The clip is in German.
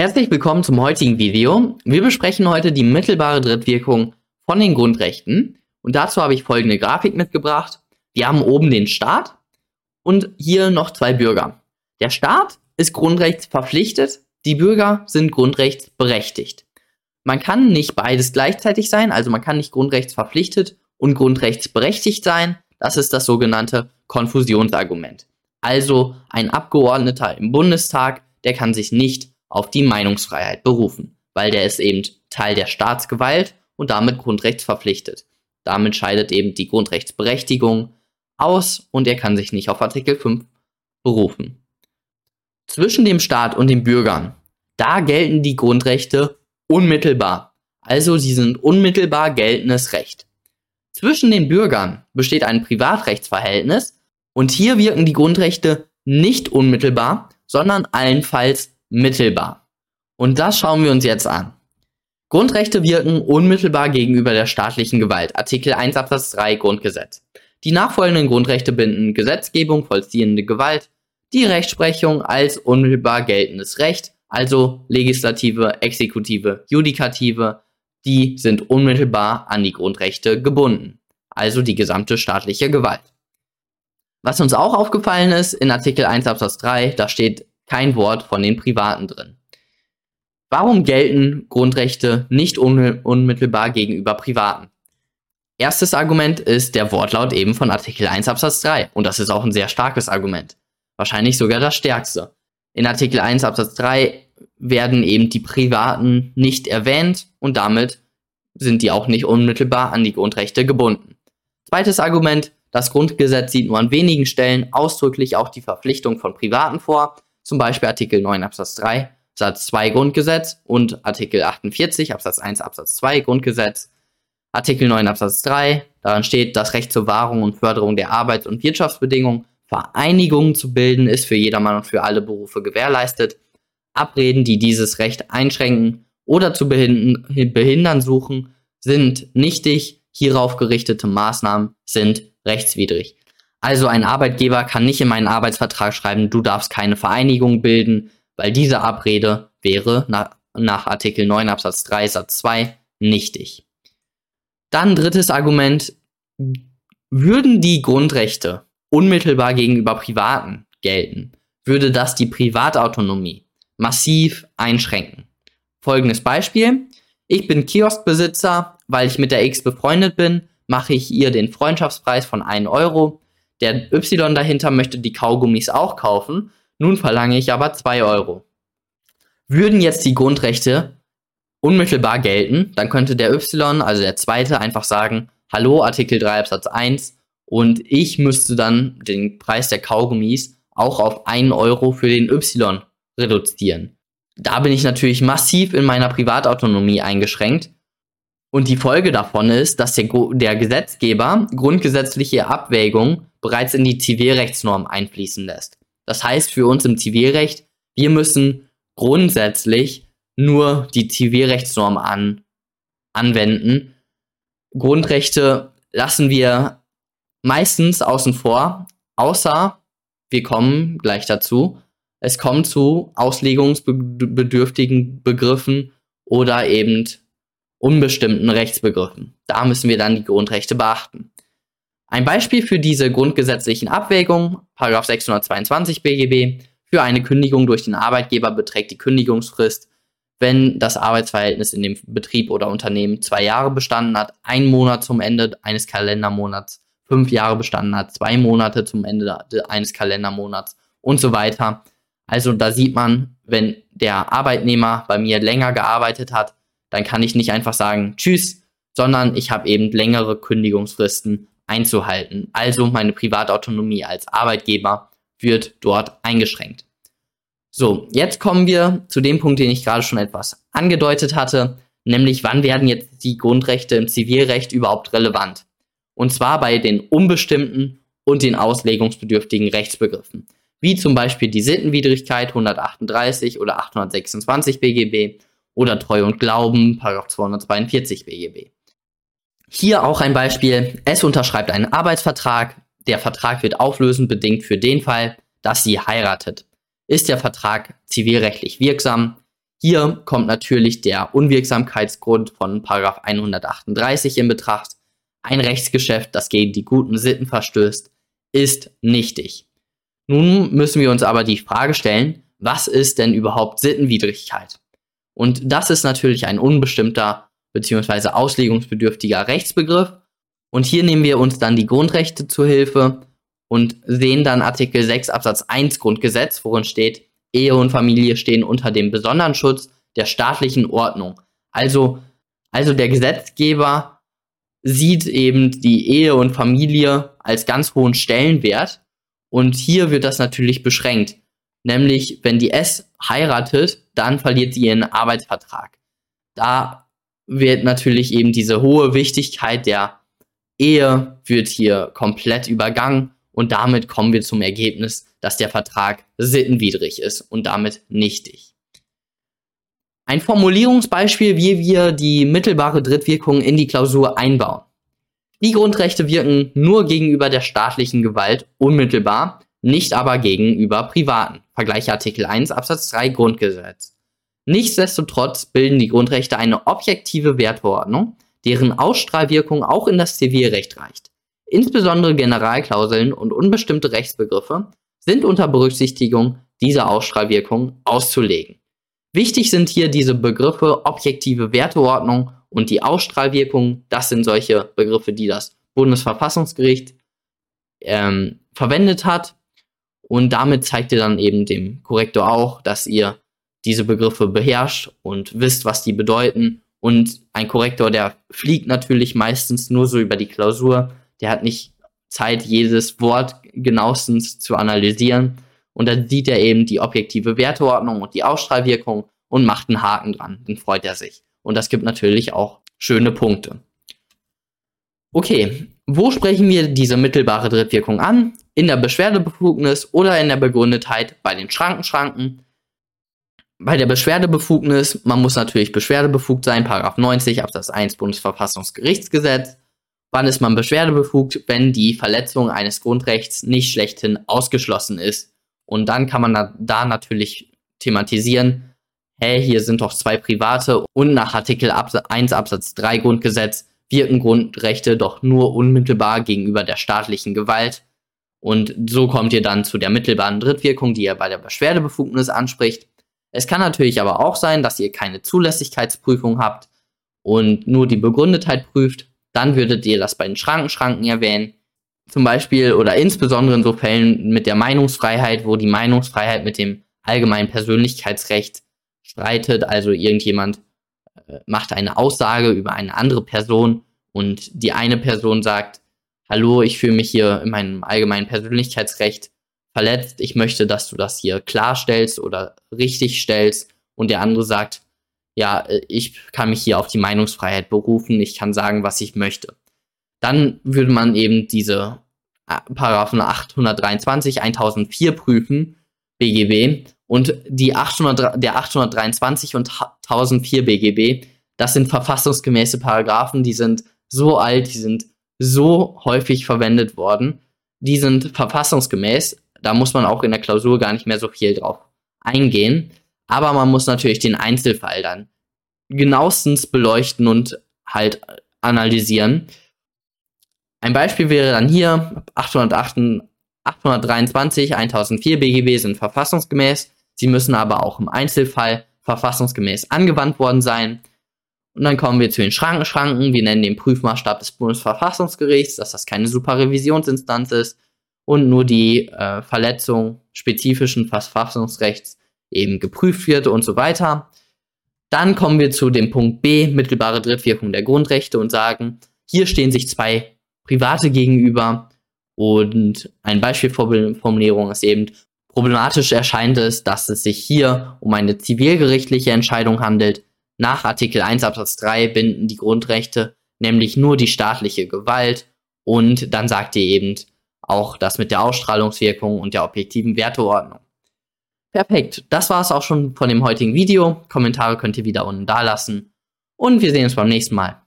Herzlich willkommen zum heutigen Video. Wir besprechen heute die mittelbare Drittwirkung von den Grundrechten und dazu habe ich folgende Grafik mitgebracht. Wir haben oben den Staat und hier noch zwei Bürger. Der Staat ist grundrechtsverpflichtet, die Bürger sind grundrechtsberechtigt. Man kann nicht beides gleichzeitig sein, also man kann nicht grundrechtsverpflichtet und grundrechtsberechtigt sein. Das ist das sogenannte Konfusionsargument. Also ein Abgeordneter im Bundestag, der kann sich nicht auf die Meinungsfreiheit berufen, weil der ist eben Teil der Staatsgewalt und damit grundrechtsverpflichtet. Damit scheidet eben die Grundrechtsberechtigung aus und er kann sich nicht auf Artikel 5 berufen. Zwischen dem Staat und den Bürgern, da gelten die Grundrechte unmittelbar. Also sie sind unmittelbar geltendes Recht. Zwischen den Bürgern besteht ein Privatrechtsverhältnis und hier wirken die Grundrechte nicht unmittelbar, sondern allenfalls mittelbar. Und das schauen wir uns jetzt an. Grundrechte wirken unmittelbar gegenüber der staatlichen Gewalt. Artikel 1 Absatz 3 Grundgesetz. Die nachfolgenden Grundrechte binden Gesetzgebung, vollziehende Gewalt, die Rechtsprechung als unmittelbar geltendes Recht, also Legislative, Exekutive, Judikative, die sind unmittelbar an die Grundrechte gebunden, also die gesamte staatliche Gewalt. Was uns auch aufgefallen ist, in Artikel 1 Absatz 3, da steht kein Wort von den Privaten drin. Warum gelten Grundrechte nicht unmittelbar gegenüber Privaten? Erstes Argument ist der Wortlaut eben von Artikel 1 Absatz 3 und das ist auch ein sehr starkes Argument. Wahrscheinlich sogar das stärkste. In Artikel 1 Absatz 3 werden eben die Privaten nicht erwähnt und damit sind die auch nicht unmittelbar an die Grundrechte gebunden. Zweites Argument, das Grundgesetz sieht nur an wenigen Stellen ausdrücklich auch die Verpflichtung von Privaten vor, zum Beispiel Artikel 9 Absatz 3 Satz 2 Grundgesetz und Artikel 48 Absatz 1 Absatz 2 Grundgesetz. Artikel 9 Absatz 3, daran steht, das Recht zur Wahrung und Förderung der Arbeits- und Wirtschaftsbedingungen, Vereinigungen zu bilden, ist für jedermann und für alle Berufe gewährleistet. Abreden, die dieses Recht einschränken oder zu behindern suchen, sind nichtig. Hierauf gerichtete Maßnahmen sind rechtswidrig. Also ein Arbeitgeber kann nicht in meinen Arbeitsvertrag schreiben, du darfst keine Vereinigung bilden, weil diese Abrede wäre nach, nach Artikel 9 Absatz 3 Satz 2 nichtig. Dann drittes Argument, würden die Grundrechte unmittelbar gegenüber Privaten gelten, würde das die Privatautonomie massiv einschränken. Folgendes Beispiel. Ich bin Kioskbesitzer, weil ich mit der X befreundet bin, mache ich ihr den Freundschaftspreis von 1 Euro. Der Y dahinter möchte die Kaugummis auch kaufen, nun verlange ich aber 2 Euro. Würden jetzt die Grundrechte unmittelbar gelten, dann könnte der Y, also der zweite, einfach sagen, hallo, Artikel 3 Absatz 1 und ich müsste dann den Preis der Kaugummis auch auf 1 Euro für den Y reduzieren. Da bin ich natürlich massiv in meiner Privatautonomie eingeschränkt und die Folge davon ist, dass der, der Gesetzgeber grundgesetzliche Abwägungen bereits in die Zivilrechtsnorm einfließen lässt. Das heißt für uns im Zivilrecht, wir müssen grundsätzlich nur die Zivilrechtsnorm an, anwenden. Grundrechte lassen wir meistens außen vor, außer wir kommen gleich dazu. Es kommt zu auslegungsbedürftigen Begriffen oder eben unbestimmten Rechtsbegriffen. Da müssen wir dann die Grundrechte beachten. Ein Beispiel für diese grundgesetzlichen Abwägungen, 622 BGB, für eine Kündigung durch den Arbeitgeber beträgt die Kündigungsfrist, wenn das Arbeitsverhältnis in dem Betrieb oder Unternehmen zwei Jahre bestanden hat, ein Monat zum Ende eines Kalendermonats, fünf Jahre bestanden hat, zwei Monate zum Ende eines Kalendermonats und so weiter. Also da sieht man, wenn der Arbeitnehmer bei mir länger gearbeitet hat, dann kann ich nicht einfach sagen Tschüss, sondern ich habe eben längere Kündigungsfristen einzuhalten. Also meine Privatautonomie als Arbeitgeber wird dort eingeschränkt. So, jetzt kommen wir zu dem Punkt, den ich gerade schon etwas angedeutet hatte, nämlich wann werden jetzt die Grundrechte im Zivilrecht überhaupt relevant? Und zwar bei den unbestimmten und den auslegungsbedürftigen Rechtsbegriffen, wie zum Beispiel die Sittenwidrigkeit 138 oder 826 BGB oder Treu und Glauben, Paragraph 242 BGB. Hier auch ein Beispiel. Es unterschreibt einen Arbeitsvertrag. Der Vertrag wird auflösend bedingt für den Fall, dass sie heiratet. Ist der Vertrag zivilrechtlich wirksam? Hier kommt natürlich der Unwirksamkeitsgrund von 138 in Betracht. Ein Rechtsgeschäft, das gegen die guten Sitten verstößt, ist nichtig. Nun müssen wir uns aber die Frage stellen, was ist denn überhaupt Sittenwidrigkeit? Und das ist natürlich ein unbestimmter bzw. auslegungsbedürftiger Rechtsbegriff. Und hier nehmen wir uns dann die Grundrechte zur Hilfe und sehen dann Artikel 6 Absatz 1 Grundgesetz, worin steht, Ehe und Familie stehen unter dem besonderen Schutz der staatlichen Ordnung. Also, also der Gesetzgeber sieht eben die Ehe und Familie als ganz hohen Stellenwert. Und hier wird das natürlich beschränkt. Nämlich, wenn die S heiratet, dann verliert sie ihren Arbeitsvertrag. Da wird natürlich eben diese hohe Wichtigkeit der Ehe wird hier komplett übergangen und damit kommen wir zum Ergebnis, dass der Vertrag sittenwidrig ist und damit nichtig. Ein Formulierungsbeispiel, wie wir die mittelbare Drittwirkung in die Klausur einbauen. Die Grundrechte wirken nur gegenüber der staatlichen Gewalt unmittelbar, nicht aber gegenüber Privaten. Vergleiche Artikel 1 Absatz 3 Grundgesetz. Nichtsdestotrotz bilden die Grundrechte eine objektive Wertordnung, deren Ausstrahlwirkung auch in das Zivilrecht reicht. Insbesondere Generalklauseln und unbestimmte Rechtsbegriffe sind unter Berücksichtigung dieser Ausstrahlwirkung auszulegen. Wichtig sind hier diese Begriffe objektive Werteordnung und die Ausstrahlwirkung. Das sind solche Begriffe, die das Bundesverfassungsgericht ähm, verwendet hat. Und damit zeigt ihr dann eben dem Korrektor auch, dass ihr diese Begriffe beherrscht und wisst, was die bedeuten. Und ein Korrektor, der fliegt natürlich meistens nur so über die Klausur. Der hat nicht Zeit, jedes Wort genauestens zu analysieren. Und dann sieht er eben die objektive Werteordnung und die Ausstrahlwirkung und macht einen Haken dran. Dann freut er sich. Und das gibt natürlich auch schöne Punkte. Okay, wo sprechen wir diese mittelbare Drittwirkung an? In der Beschwerdebefugnis oder in der Begründetheit bei den Schrankenschranken? Bei der Beschwerdebefugnis, man muss natürlich beschwerdebefugt sein, Paragraph 90 Absatz 1 Bundesverfassungsgerichtsgesetz. Wann ist man beschwerdebefugt? Wenn die Verletzung eines Grundrechts nicht schlechthin ausgeschlossen ist. Und dann kann man da, natürlich thematisieren, hey, hier sind doch zwei private und nach Artikel 1 Absatz 3 Grundgesetz wirken Grundrechte doch nur unmittelbar gegenüber der staatlichen Gewalt. Und so kommt ihr dann zu der mittelbaren Drittwirkung, die ihr bei der Beschwerdebefugnis anspricht. Es kann natürlich aber auch sein, dass ihr keine Zulässigkeitsprüfung habt und nur die Begründetheit prüft. Dann würdet ihr das bei den Schrankenschranken erwähnen. Zum Beispiel oder insbesondere in so Fällen mit der Meinungsfreiheit, wo die Meinungsfreiheit mit dem allgemeinen Persönlichkeitsrecht streitet. Also irgendjemand macht eine Aussage über eine andere Person und die eine Person sagt, hallo, ich fühle mich hier in meinem allgemeinen Persönlichkeitsrecht verletzt, ich möchte, dass du das hier klarstellst oder richtig stellst. Und der andere sagt, ja, äh, ich kann mich hier auf die Meinungsfreiheit berufen, ich kann sagen, was ich möchte. Dann würde man eben diese äh, Paragraphen 823, 1004 prüfen, BGB, und die 800, der 823 und 1004 BGB, das sind verfassungsgemäße Paragraphen, die sind so alt, die sind so häufig verwendet worden, die sind verfassungsgemäß, da muss man auch in der Klausur gar nicht mehr so viel drauf eingehen. Aber man muss natürlich den Einzelfall dann genauestens beleuchten und halt analysieren. Ein Beispiel wäre dann hier 808, 823, 1004 BGB sind verfassungsgemäß. Sie müssen aber auch im Einzelfall verfassungsgemäß angewandt worden sein. Und dann kommen wir zu den Schrankenschranken. Wir nennen den Prüfmaßstab des Bundesverfassungsgerichts, dass das keine Superrevisionsinstanz ist und nur die äh, Verletzung spezifischen Verfassungsrechts eben geprüft wird und so weiter. Dann kommen wir zu dem Punkt B, mittelbare Drittwirkung der Grundrechte und sagen, hier stehen sich zwei Private gegenüber und ein Beispielformulierung ist eben, problematisch erscheint es, dass es sich hier um eine zivilgerichtliche Entscheidung handelt. Nach Artikel 1 Absatz 3 binden die Grundrechte nämlich nur die staatliche Gewalt und dann sagt ihr eben, auch das mit der Ausstrahlungswirkung und der objektiven Werteordnung. Perfekt, das war es auch schon von dem heutigen Video. Kommentare könnt ihr wieder unten da lassen. Und wir sehen uns beim nächsten Mal.